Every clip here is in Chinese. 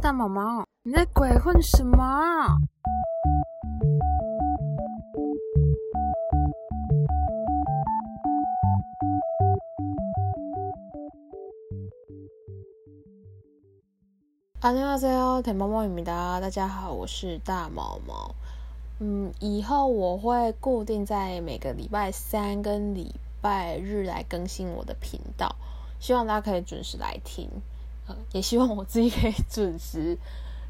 大毛毛，你在鬼混什么？안녕하세요田毛毛입니다大家好，我是大毛毛。嗯，以后我会固定在每个礼拜三跟礼拜日来更新我的频道，希望大家可以准时来听。 也希望我自己可以 准时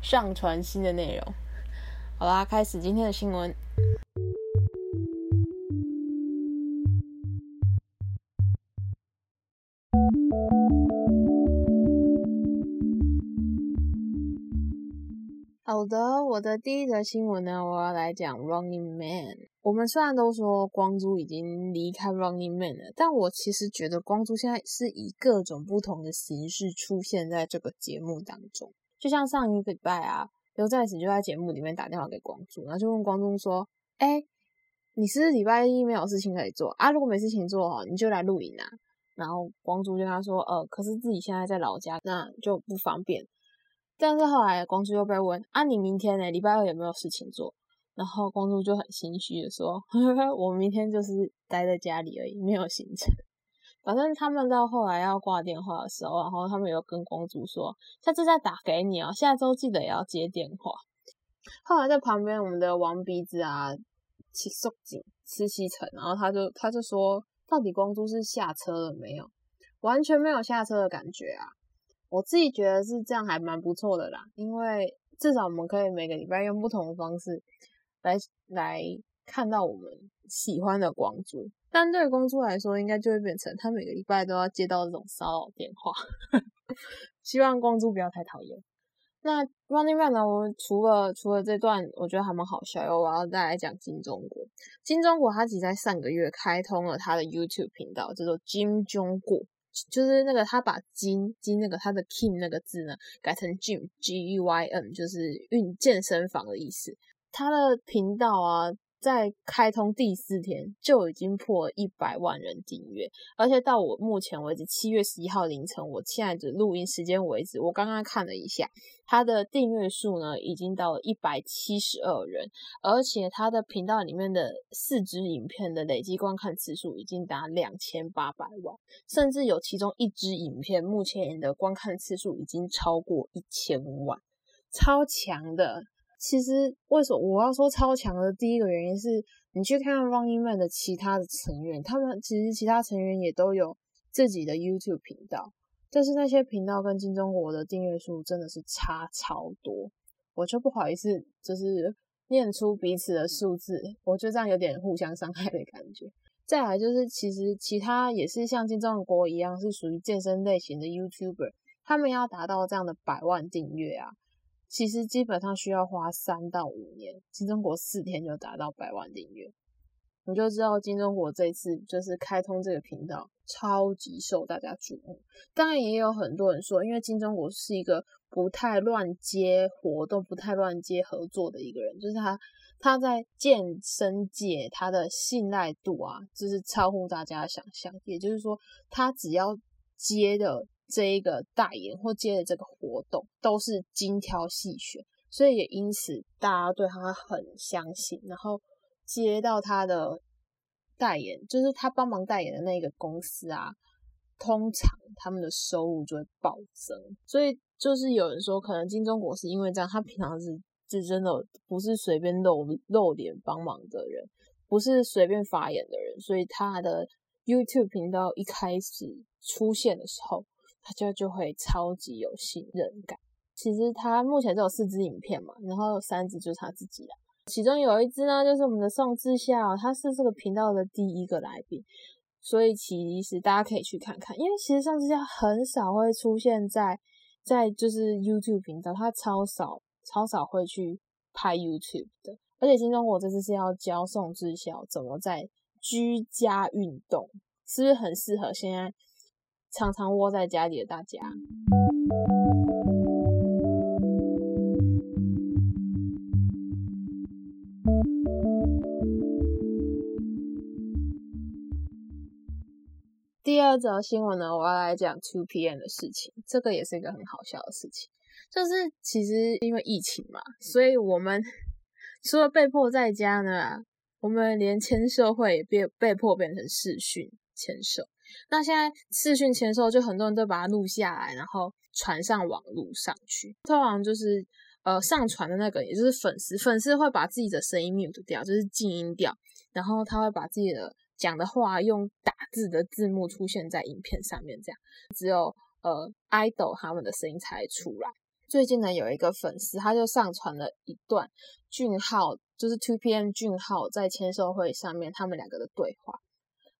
上传新的内容。好啦，开始今天的新闻。好的，我的第一则新闻呢，我要来讲 Running Man。我们虽然都说光洙已经离开 Running Man 了，但我其实觉得光洙现在是以各种不同的形式出现在这个节目当中。就像上一个礼拜啊，刘在石就在节目里面打电话给光洙，然后就问光洙说：“哎，你是礼拜一没有事情可以做啊？如果没事情做哦，你就来录影啊。”然后光洙就跟他说：“呃，可是自己现在在老家，那就不方便。”但是后来光洙又被问啊，你明天呢？礼拜二有没有事情做？然后光洙就很心虚的说，我明天就是待在家里而已，没有行程。反正他们到后来要挂电话的时候，然后他们有跟光洙说，下次再打给你哦，下周记得也要接电话。后来在旁边我们的王鼻子啊，七寿锦吃西城，然后他就他就说，到底光洙是下车了没有？完全没有下车的感觉啊。我自己觉得是这样，还蛮不错的啦，因为至少我们可以每个礼拜用不同的方式来来看到我们喜欢的光洙。但对光洙来说，应该就会变成他每个礼拜都要接到这种骚扰电话。希望光洙不要太讨厌。那 Running Man 呢？我除了除了这段，我觉得还蛮好笑哟。我要再来讲金钟国。金钟国他其实在上个月开通了他的 YouTube 频道，叫做金钟国。就是那个他把金金那个他的 Kim 那个字呢改成 Gym G U Y M，就是运健身房的意思。他的频道啊。在开通第四天就已经破一百万人订阅，而且到我目前为止七月十一号凌晨，我现在的录音时间为止，我刚刚看了一下，他的订阅数呢已经到了一百七十二人，而且他的频道里面的四支影片的累计观看次数已经达两千八百万，甚至有其中一支影片目前的观看次数已经超过一千万，超强的。其实，为什么我要说超强的第一个原因是，你去看 Running Man 的其他的成员，他们其实其他成员也都有自己的 YouTube 频道，但是那些频道跟金钟国的订阅数真的是差超多，我就不好意思就是念出彼此的数字，我觉得这样有点互相伤害的感觉。再来就是，其实其他也是像金钟国一样，是属于健身类型的 YouTuber，他们要达到这样的百万订阅啊。其实基本上需要花三到五年，金钟国四天就达到百万订阅，你就知道金钟国这次就是开通这个频道，超级受大家瞩目。当然也有很多人说，因为金钟国是一个不太乱接活动、不太乱接合作的一个人，就是他他在健身界他的信赖度啊，就是超乎大家的想象。也就是说，他只要接的。这一个代言或接的这个活动都是精挑细选，所以也因此大家对他很相信。然后接到他的代言，就是他帮忙代言的那个公司啊，通常他们的收入就会暴增。所以就是有人说，可能金钟国是因为这样，他平常是是真的不是随便露露脸帮忙的人，不是随便发言的人，所以他的 YouTube 频道一开始出现的时候。他就就会超级有信任感。其实他目前只有四支影片嘛，然后三支就是他自己的，其中有一支呢就是我们的宋智孝，他是这个频道的第一个来宾，所以其实大家可以去看看，因为其实宋智孝很少会出现在在就是 YouTube 频道，他超少超少会去拍 YouTube 的。而且金钟国这次是要教宋智孝怎么在居家运动，是不是很适合现在？常常窝在家里的大家。第二则新闻呢，我要来讲 Two PM 的事情。这个也是一个很好笑的事情。就是其实因为疫情嘛，所以我们 除了被迫在家呢，我们连签售会也被被迫变成视讯签售。那现在视讯签售，就很多人都把它录下来，然后传上网络上去。通常就是呃上传的那个，也就是粉丝，粉丝会把自己的声音 mute 掉，就是静音掉，然后他会把自己的讲的话用打字的字幕出现在影片上面，这样只有呃 idol 他们的声音才出来。最近呢，有一个粉丝他就上传了一段俊浩，就是 Two PM 俊浩在签售会上面他们两个的对话。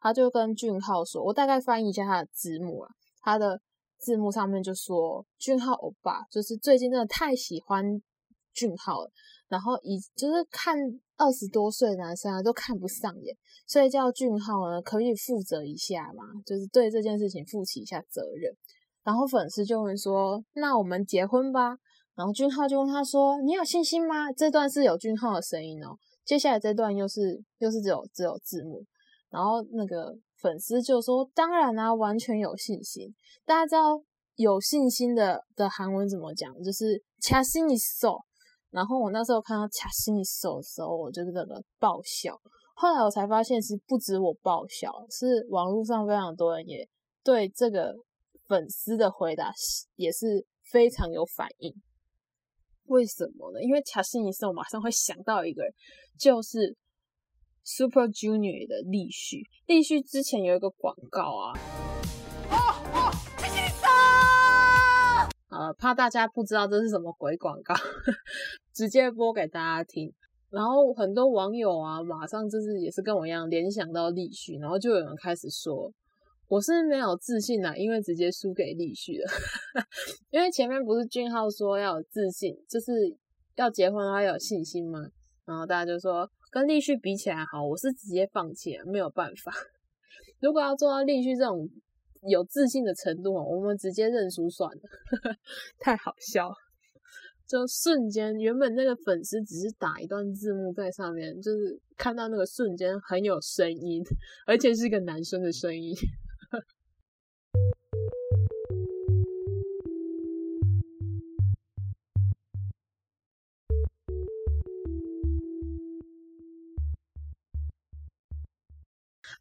他就跟俊浩说：“我大概翻译一下他的字幕啊，他的字幕上面就说俊浩欧巴，就是最近真的太喜欢俊浩了，然后以就是看二十多岁男生啊都看不上眼，所以叫俊浩呢可以负责一下嘛，就是对这件事情负起一下责任。然后粉丝就会说：那我们结婚吧？然后俊浩就问他说：你有信心吗？这段是有俊浩的声音哦，接下来这段又是又是只有只有字幕。”然后那个粉丝就说：“当然啦，完全有信心。大家知道有信心的的韩文怎么讲？就是掐心一手。然后我那时候看到掐心一手的时候，我就那个爆笑。后来我才发现，是不止我爆笑，是网络上非常多人也对这个粉丝的回答也是非常有反应。为什么呢？因为掐心一手，马上会想到一个人，就是。” Super Junior 的立旭，立旭之前有一个广告啊，哦哦，谢谢呃，怕大家不知道这是什么鬼广告，直接播给大家听。然后很多网友啊，马上就是也是跟我一样联想到立旭，然后就有人开始说，我是没有自信啊，因为直接输给立旭了。因为前面不是俊浩说要有自信，就是要结婚的话要有信心吗？然后大家就说。跟立旭比起来，好，我是直接放弃了，没有办法。如果要做到立旭这种有自信的程度，我们直接认输算了，太好笑。就瞬间，原本那个粉丝只是打一段字幕在上面，就是看到那个瞬间很有声音，而且是一个男生的声音。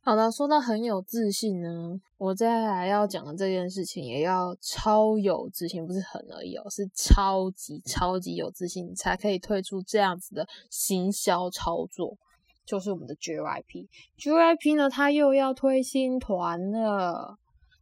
好的，说到很有自信呢，我再来要讲的这件事情也要超有自信，不是很而已哦，是超级超级有自信才可以推出这样子的行销操作，就是我们的 JYP。JYP 呢，它又要推新团了。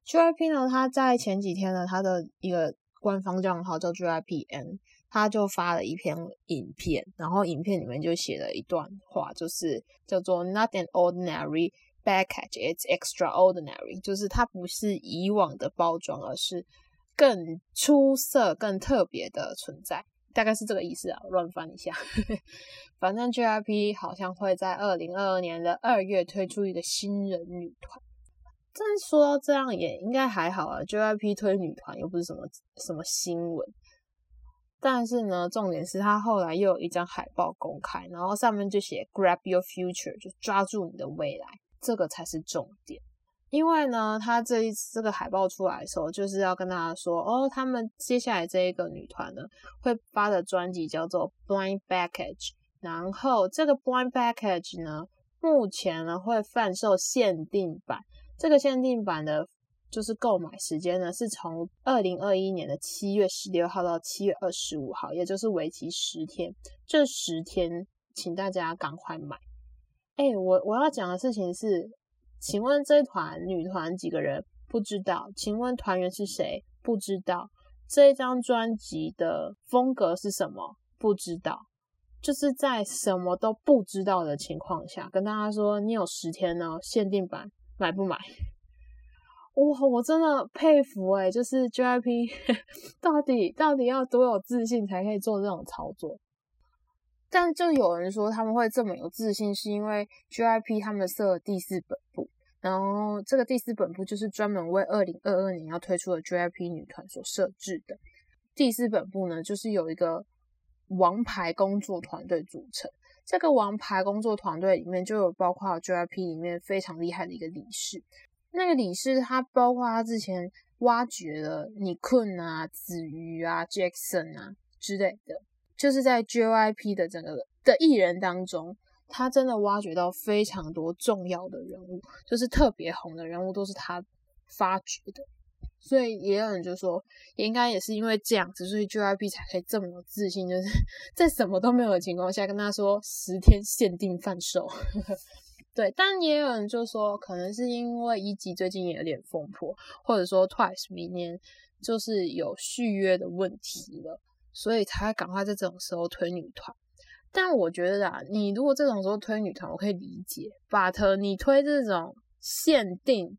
JYP 呢，它在前几天呢，它的一个官方账号叫 JYPN，他就发了一篇影片，然后影片里面就写了一段话，就是叫做 Not an ordinary。Package it's extraordinary，就是它不是以往的包装，而是更出色、更特别的存在，大概是这个意思啊。乱翻一下，反正 JYP 好像会在二零二二年的二月推出一个新人女团。但说到这样也应该还好啊，JYP 推女团又不是什么什么新闻。但是呢，重点是他后来又有一张海报公开，然后上面就写 “Grab your future”，就抓住你的未来。这个才是重点，因为呢，他这一次这个海报出来的时候，就是要跟大家说，哦，他们接下来这一个女团呢，会发的专辑叫做 Blind Package，然后这个 Blind Package 呢，目前呢会贩售限定版，这个限定版的，就是购买时间呢，是从二零二一年的七月十六号到七月二十五号，也就是为期十天，这十天，请大家赶快买。哎，我我要讲的事情是，请问这团女团几个人？不知道。请问团员是谁？不知道。这一张专辑的风格是什么？不知道。就是在什么都不知道的情况下，跟大家说你有十天呢，限定版买不买？哇，我真的佩服哎，就是 JYP 到底到底要多有自信才可以做这种操作？但就有人说他们会这么有自信，是因为 GIP 他们设了第四本部，然后这个第四本部就是专门为二零二二年要推出的 GIP 女团所设置的。第四本部呢，就是有一个王牌工作团队组成。这个王牌工作团队里面就有包括 JYP 里面非常厉害的一个理事。那个理事他包括他之前挖掘了尼坤啊、子瑜啊、Jackson 啊之类的，就是在 JYP 的整个的艺人当中，他真的挖掘到非常多重要的人物，就是特别红的人物都是他发掘的。所以也有人就说，应该也是因为这样子，所以 JYP 才可以这么有自信，就是 在什么都没有的情况下跟他说十天限定贩售。对，但也有人就说，可能是因为一级最近也有点风波，或者说 Twice 明年就是有续约的问题了，所以才赶快在这种时候推女团。但我觉得啊，你如果这种时候推女团，我可以理解；，but 你推这种限定，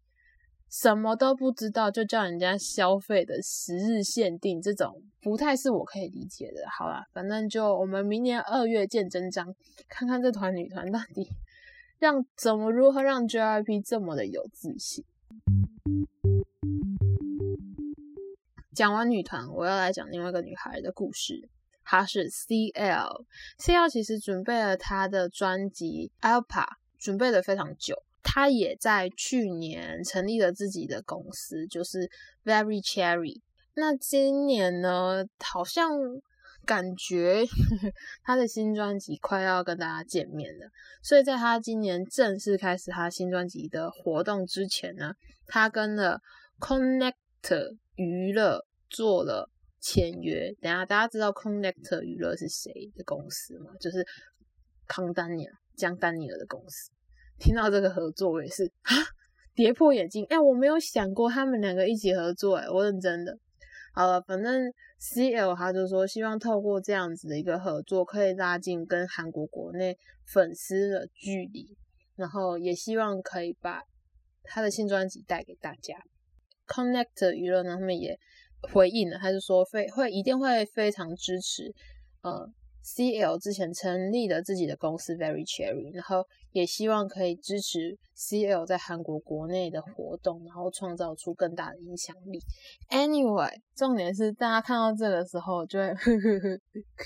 什么都不知道就叫人家消费的十日限定，这种不太是我可以理解的。好啦，反正就我们明年二月见真章，看看这团女团到底。让怎么如何让 JYP 这么的有自信？讲完女团，我要来讲另外一个女孩的故事。她是 CL，CL 其实准备了她的专辑 Alpa 准备了非常久。她也在去年成立了自己的公司，就是 Very Cherry。那今年呢，好像。感觉 他的新专辑快要跟大家见面了，所以在他今年正式开始他新专辑的活动之前呢，他跟了 Connect 娱乐做了签约。等下大家知道 Connect 娱乐是谁的公司吗？就是康丹尼尔、江丹尼尔的公司。听到这个合作，我也是啊，跌破眼镜。哎，我没有想过他们两个一起合作，哎，我认真的。好了，反正。CL 他就说，希望透过这样子的一个合作，可以拉近跟韩国国内粉丝的距离，然后也希望可以把他的新专辑带给大家。Connect 娱乐呢，他们也回应了，他就说非会一定会非常支持，呃。CL 之前成立了自己的公司 Very Cherry，然后也希望可以支持 CL 在韩国国内的活动，然后创造出更大的影响力。Anyway，重点是大家看到这个时候就会呵呵呵，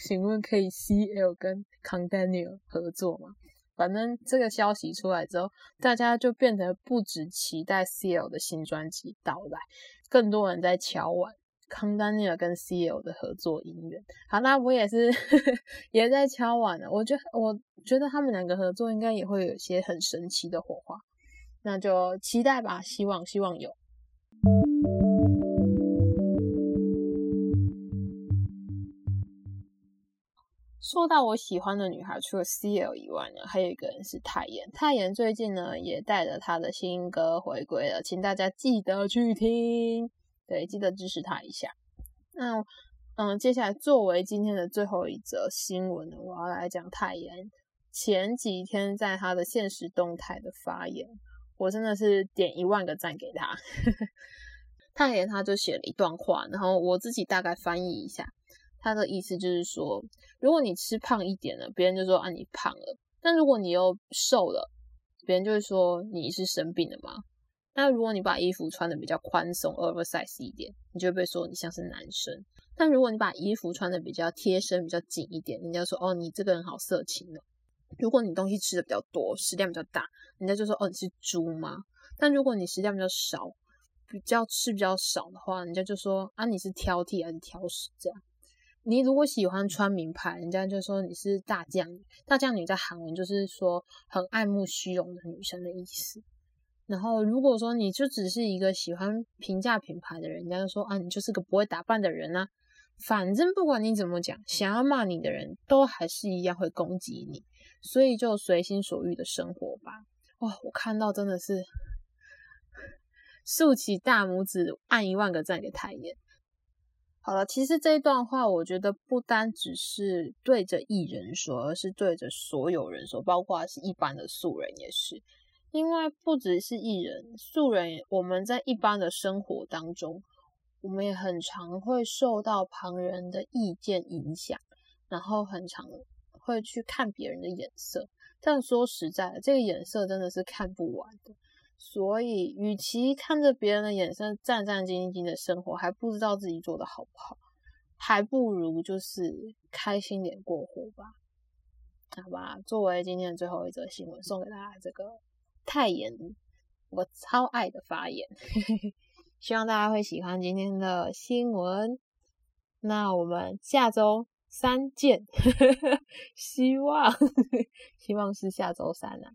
请问可以 CL 跟 c o n d a n i e l 合作吗？反正这个消息出来之后，大家就变得不止期待 CL 的新专辑到来，更多人在敲碗。康丹尼尔跟 CL 的合作音乐，好，那我也是 也在敲碗了。我觉得，我觉得他们两个合作应该也会有些很神奇的火花，那就期待吧。希望，希望有。说到我喜欢的女孩，除了 CL 以外呢，还有一个人是泰妍。泰妍最近呢也带着她的新歌回归了，请大家记得去听。对，记得支持他一下。那，嗯，接下来作为今天的最后一则新闻呢，我要来讲泰妍前几天在他的现实动态的发言，我真的是点一万个赞给他。泰妍他就写了一段话，然后我自己大概翻译一下，他的意思就是说，如果你吃胖一点了，别人就说啊你胖了；但如果你又瘦了，别人就会说你是生病了吗？那如果你把衣服穿的比较宽松，oversize 一点，你就会被说你像是男生。但如果你把衣服穿的比较贴身、比较紧一点，人家说哦，你这个人好色情哦。如果你东西吃的比较多，食量比较大，人家就说哦，你是猪吗？但如果你食量比较少，比较吃比较少的话，人家就说啊，你是挑剔还是挑食这样？你如果喜欢穿名牌，人家就说你是大将女。大将女在韩文就是说很爱慕虚荣的女生的意思。然后，如果说你就只是一个喜欢平价品牌的人，人家就说啊，你就是个不会打扮的人啊。反正不管你怎么讲，想要骂你的人都还是一样会攻击你，所以就随心所欲的生活吧。哇，我看到真的是竖起大拇指，按一万个赞给太妍。好了，其实这一段话，我觉得不单只是对着艺人说，而是对着所有人说，包括是一般的素人也是。因为不只是艺人、素人，我们在一般的生活当中，我们也很常会受到旁人的意见影响，然后很常会去看别人的眼色。但说实在的，这个眼色真的是看不完的。所以，与其看着别人的眼色战战兢兢的生活，还不知道自己做的好不好，还不如就是开心点过活吧。好吧，作为今天的最后一则新闻，送给大家这个。太严，我超爱的发言。 希望大家会喜欢今天的新闻。那我们下周三见，希望希望是下周三啊。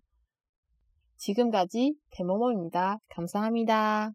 지금까지대모모입니다감사합니다